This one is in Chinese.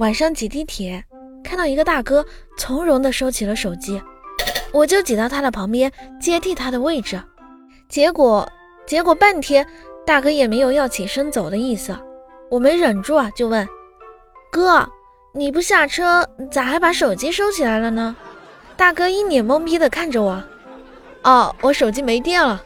晚上挤地铁，看到一个大哥从容地收起了手机，我就挤到他的旁边接替他的位置。结果，结果半天大哥也没有要起身走的意思。我没忍住啊，就问哥：“你不下车，咋还把手机收起来了呢？”大哥一脸懵逼地看着我：“哦，我手机没电了。”